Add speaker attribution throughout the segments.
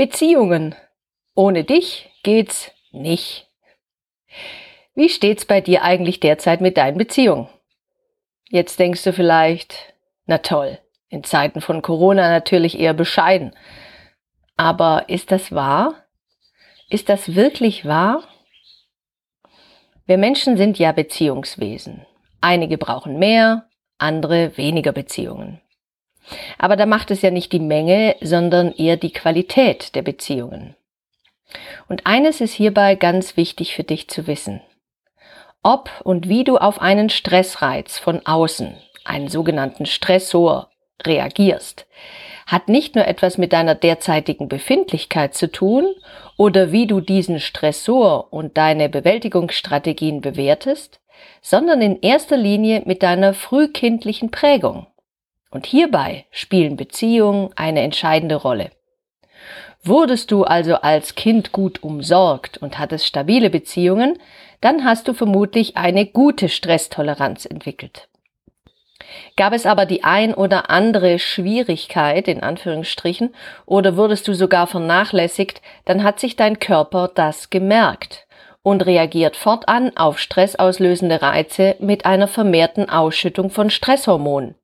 Speaker 1: Beziehungen. Ohne dich geht's nicht. Wie steht's bei dir eigentlich derzeit mit deinen Beziehungen? Jetzt denkst du vielleicht, na toll, in Zeiten von Corona natürlich eher bescheiden. Aber ist das wahr? Ist das wirklich wahr? Wir Menschen sind ja Beziehungswesen. Einige brauchen mehr, andere weniger Beziehungen. Aber da macht es ja nicht die Menge, sondern eher die Qualität der Beziehungen. Und eines ist hierbei ganz wichtig für dich zu wissen. Ob und wie du auf einen Stressreiz von außen, einen sogenannten Stressor, reagierst, hat nicht nur etwas mit deiner derzeitigen Befindlichkeit zu tun oder wie du diesen Stressor und deine Bewältigungsstrategien bewertest, sondern in erster Linie mit deiner frühkindlichen Prägung. Und hierbei spielen Beziehungen eine entscheidende Rolle. Wurdest du also als Kind gut umsorgt und hattest stabile Beziehungen, dann hast du vermutlich eine gute Stresstoleranz entwickelt. Gab es aber die ein oder andere Schwierigkeit, in Anführungsstrichen, oder wurdest du sogar vernachlässigt, dann hat sich dein Körper das gemerkt und reagiert fortan auf stressauslösende Reize mit einer vermehrten Ausschüttung von Stresshormonen.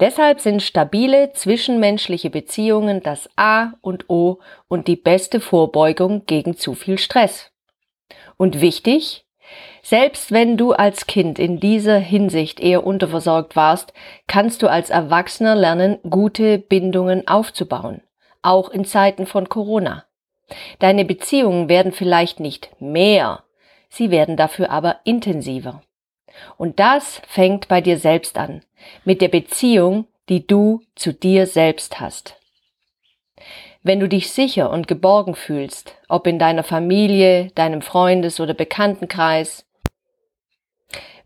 Speaker 1: Deshalb sind stabile zwischenmenschliche Beziehungen das A und O und die beste Vorbeugung gegen zu viel Stress. Und wichtig, selbst wenn du als Kind in dieser Hinsicht eher unterversorgt warst, kannst du als Erwachsener lernen, gute Bindungen aufzubauen, auch in Zeiten von Corona. Deine Beziehungen werden vielleicht nicht mehr, sie werden dafür aber intensiver. Und das fängt bei dir selbst an, mit der Beziehung, die du zu dir selbst hast. Wenn du dich sicher und geborgen fühlst, ob in deiner Familie, deinem Freundes- oder Bekanntenkreis,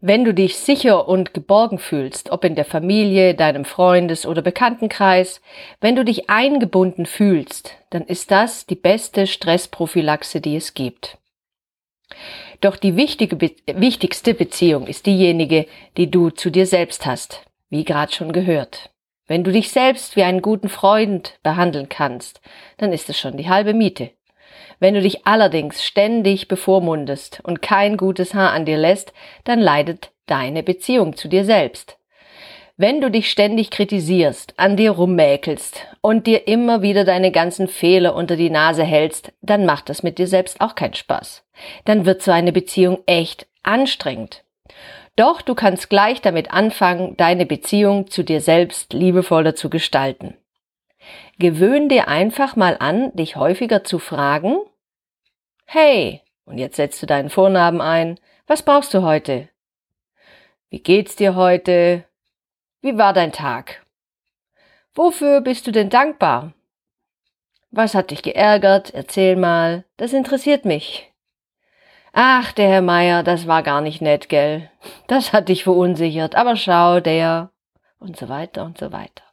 Speaker 1: wenn du dich sicher und geborgen fühlst, ob in der Familie, deinem Freundes- oder Bekanntenkreis, wenn du dich eingebunden fühlst, dann ist das die beste Stressprophylaxe, die es gibt. Doch die wichtige, wichtigste Beziehung ist diejenige, die du zu dir selbst hast, wie gerade schon gehört. Wenn du dich selbst wie einen guten Freund behandeln kannst, dann ist es schon die halbe Miete. Wenn du dich allerdings ständig bevormundest und kein gutes Haar an dir lässt, dann leidet deine Beziehung zu dir selbst. Wenn du dich ständig kritisierst, an dir rummäkelst und dir immer wieder deine ganzen Fehler unter die Nase hältst, dann macht das mit dir selbst auch keinen Spaß. Dann wird so eine Beziehung echt anstrengend. Doch du kannst gleich damit anfangen, deine Beziehung zu dir selbst liebevoller zu gestalten. Gewöhn dir einfach mal an, dich häufiger zu fragen, Hey, und jetzt setzt du deinen Vornamen ein, was brauchst du heute? Wie geht's dir heute? Wie war dein Tag? Wofür bist du denn dankbar? Was hat dich geärgert? Erzähl mal. Das interessiert mich. Ach, der Herr Meier, das war gar nicht nett, gell? Das hat dich verunsichert. Aber schau, der. Und so weiter und so weiter.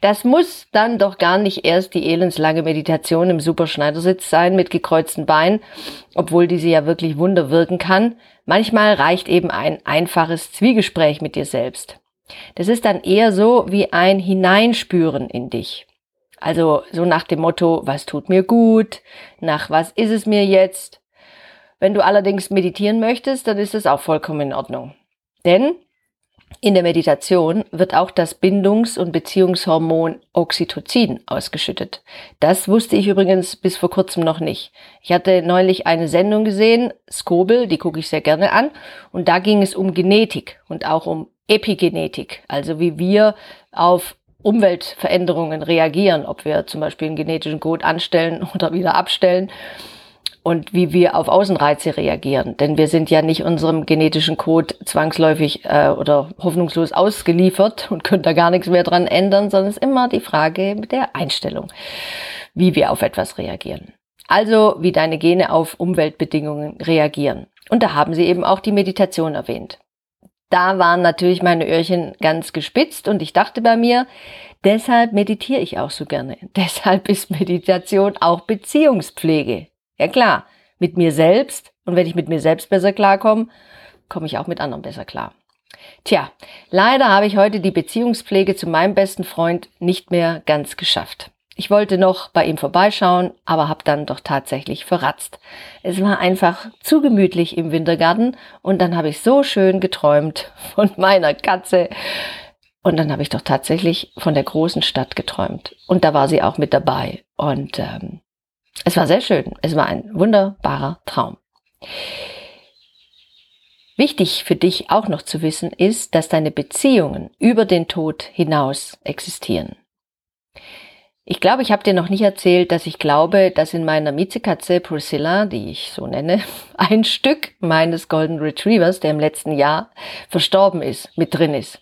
Speaker 1: Das muss dann doch gar nicht erst die elendslange Meditation im Superschneidersitz sein mit gekreuzten Beinen, obwohl diese ja wirklich Wunder wirken kann. Manchmal reicht eben ein einfaches Zwiegespräch mit dir selbst. Das ist dann eher so wie ein Hineinspüren in dich. Also so nach dem Motto, was tut mir gut, nach was ist es mir jetzt. Wenn du allerdings meditieren möchtest, dann ist es auch vollkommen in Ordnung. Denn in der Meditation wird auch das Bindungs- und Beziehungshormon Oxytocin ausgeschüttet. Das wusste ich übrigens bis vor kurzem noch nicht. Ich hatte neulich eine Sendung gesehen, Skobel, die gucke ich sehr gerne an, und da ging es um Genetik und auch um Epigenetik, also wie wir auf Umweltveränderungen reagieren, ob wir zum Beispiel einen genetischen Code anstellen oder wieder abstellen und wie wir auf Außenreize reagieren. Denn wir sind ja nicht unserem genetischen Code zwangsläufig äh, oder hoffnungslos ausgeliefert und können da gar nichts mehr dran ändern, sondern es ist immer die Frage der Einstellung. wie wir auf etwas reagieren. Also wie deine Gene auf Umweltbedingungen reagieren. Und da haben sie eben auch die Meditation erwähnt. Da waren natürlich meine Öhrchen ganz gespitzt und ich dachte bei mir, deshalb meditiere ich auch so gerne. Deshalb ist Meditation auch Beziehungspflege. Ja klar, mit mir selbst und wenn ich mit mir selbst besser klarkomme, komme ich auch mit anderen besser klar. Tja, leider habe ich heute die Beziehungspflege zu meinem besten Freund nicht mehr ganz geschafft. Ich wollte noch bei ihm vorbeischauen, aber habe dann doch tatsächlich verratzt. Es war einfach zu gemütlich im Wintergarten und dann habe ich so schön geträumt von meiner Katze. Und dann habe ich doch tatsächlich von der großen Stadt geträumt. Und da war sie auch mit dabei. Und ähm, es war sehr schön. Es war ein wunderbarer Traum. Wichtig für dich auch noch zu wissen ist, dass deine Beziehungen über den Tod hinaus existieren. Ich glaube, ich habe dir noch nicht erzählt, dass ich glaube, dass in meiner Miezekatze Priscilla, die ich so nenne, ein Stück meines Golden Retrievers, der im letzten Jahr verstorben ist, mit drin ist.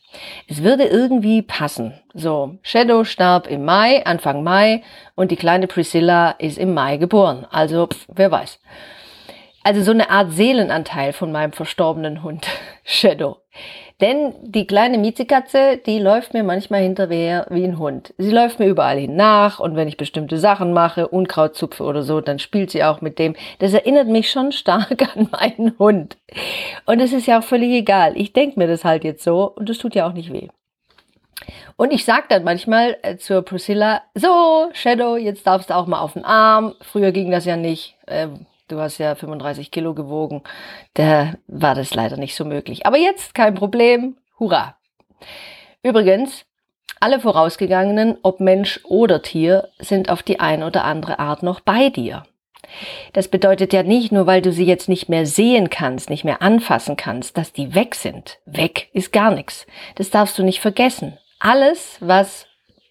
Speaker 1: Es würde irgendwie passen. So, Shadow starb im Mai, Anfang Mai, und die kleine Priscilla ist im Mai geboren. Also, pf, wer weiß. Also so eine Art Seelenanteil von meinem verstorbenen Hund, Shadow. Denn die kleine Miezekatze, die läuft mir manchmal hinterher wie ein Hund. Sie läuft mir überall hin nach und wenn ich bestimmte Sachen mache, Unkraut zupfe oder so, dann spielt sie auch mit dem. Das erinnert mich schon stark an meinen Hund. Und es ist ja auch völlig egal. Ich denke mir das halt jetzt so und das tut ja auch nicht weh. Und ich sag dann manchmal äh, zur Priscilla, so, Shadow, jetzt darfst du auch mal auf den Arm. Früher ging das ja nicht. Äh, Du hast ja 35 Kilo gewogen. Da war das leider nicht so möglich. Aber jetzt kein Problem. Hurra. Übrigens, alle vorausgegangenen, ob Mensch oder Tier, sind auf die eine oder andere Art noch bei dir. Das bedeutet ja nicht nur, weil du sie jetzt nicht mehr sehen kannst, nicht mehr anfassen kannst, dass die weg sind. Weg ist gar nichts. Das darfst du nicht vergessen. Alles, was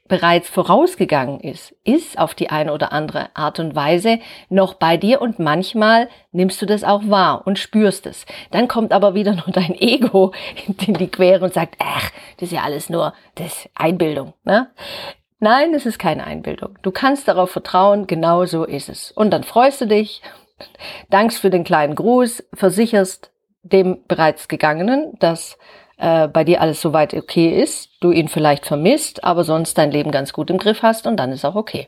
Speaker 1: bereits vorausgegangen ist, ist auf die eine oder andere Art und Weise noch bei dir und manchmal nimmst du das auch wahr und spürst es. Dann kommt aber wieder nur dein Ego in die Quere und sagt, ach, das ist ja alles nur das Einbildung. Ne? Nein, es ist keine Einbildung. Du kannst darauf vertrauen, genau so ist es. Und dann freust du dich, dankst für den kleinen Gruß, versicherst dem bereits Gegangenen, dass äh, bei dir alles soweit okay ist, du ihn vielleicht vermisst, aber sonst dein Leben ganz gut im Griff hast und dann ist auch okay.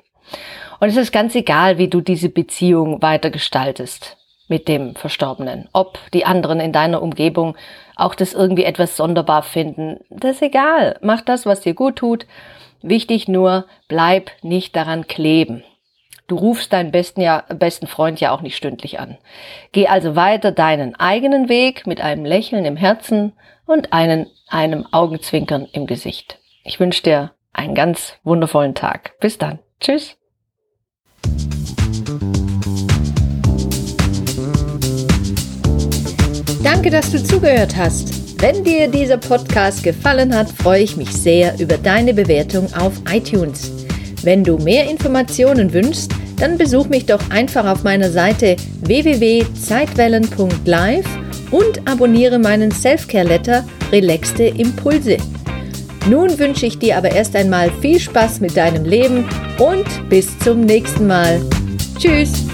Speaker 1: Und es ist ganz egal, wie du diese Beziehung weiter gestaltest mit dem Verstorbenen. Ob die anderen in deiner Umgebung auch das irgendwie etwas sonderbar finden, das ist egal. Mach das, was dir gut tut. Wichtig nur, bleib nicht daran kleben. Du rufst deinen besten, ja, besten Freund ja auch nicht stündlich an. Geh also weiter deinen eigenen Weg mit einem Lächeln im Herzen und einen, einem Augenzwinkern im Gesicht. Ich wünsche dir einen ganz wundervollen Tag. Bis dann. Tschüss. Danke, dass du zugehört hast. Wenn dir dieser Podcast gefallen hat, freue ich mich sehr über deine Bewertung auf iTunes. Wenn du mehr Informationen wünschst, dann besuch mich doch einfach auf meiner Seite www.zeitwellen.live und abonniere meinen Selfcare-Letter Relaxte Impulse. Nun wünsche ich dir aber erst einmal viel Spaß mit deinem Leben und bis zum nächsten Mal. Tschüss!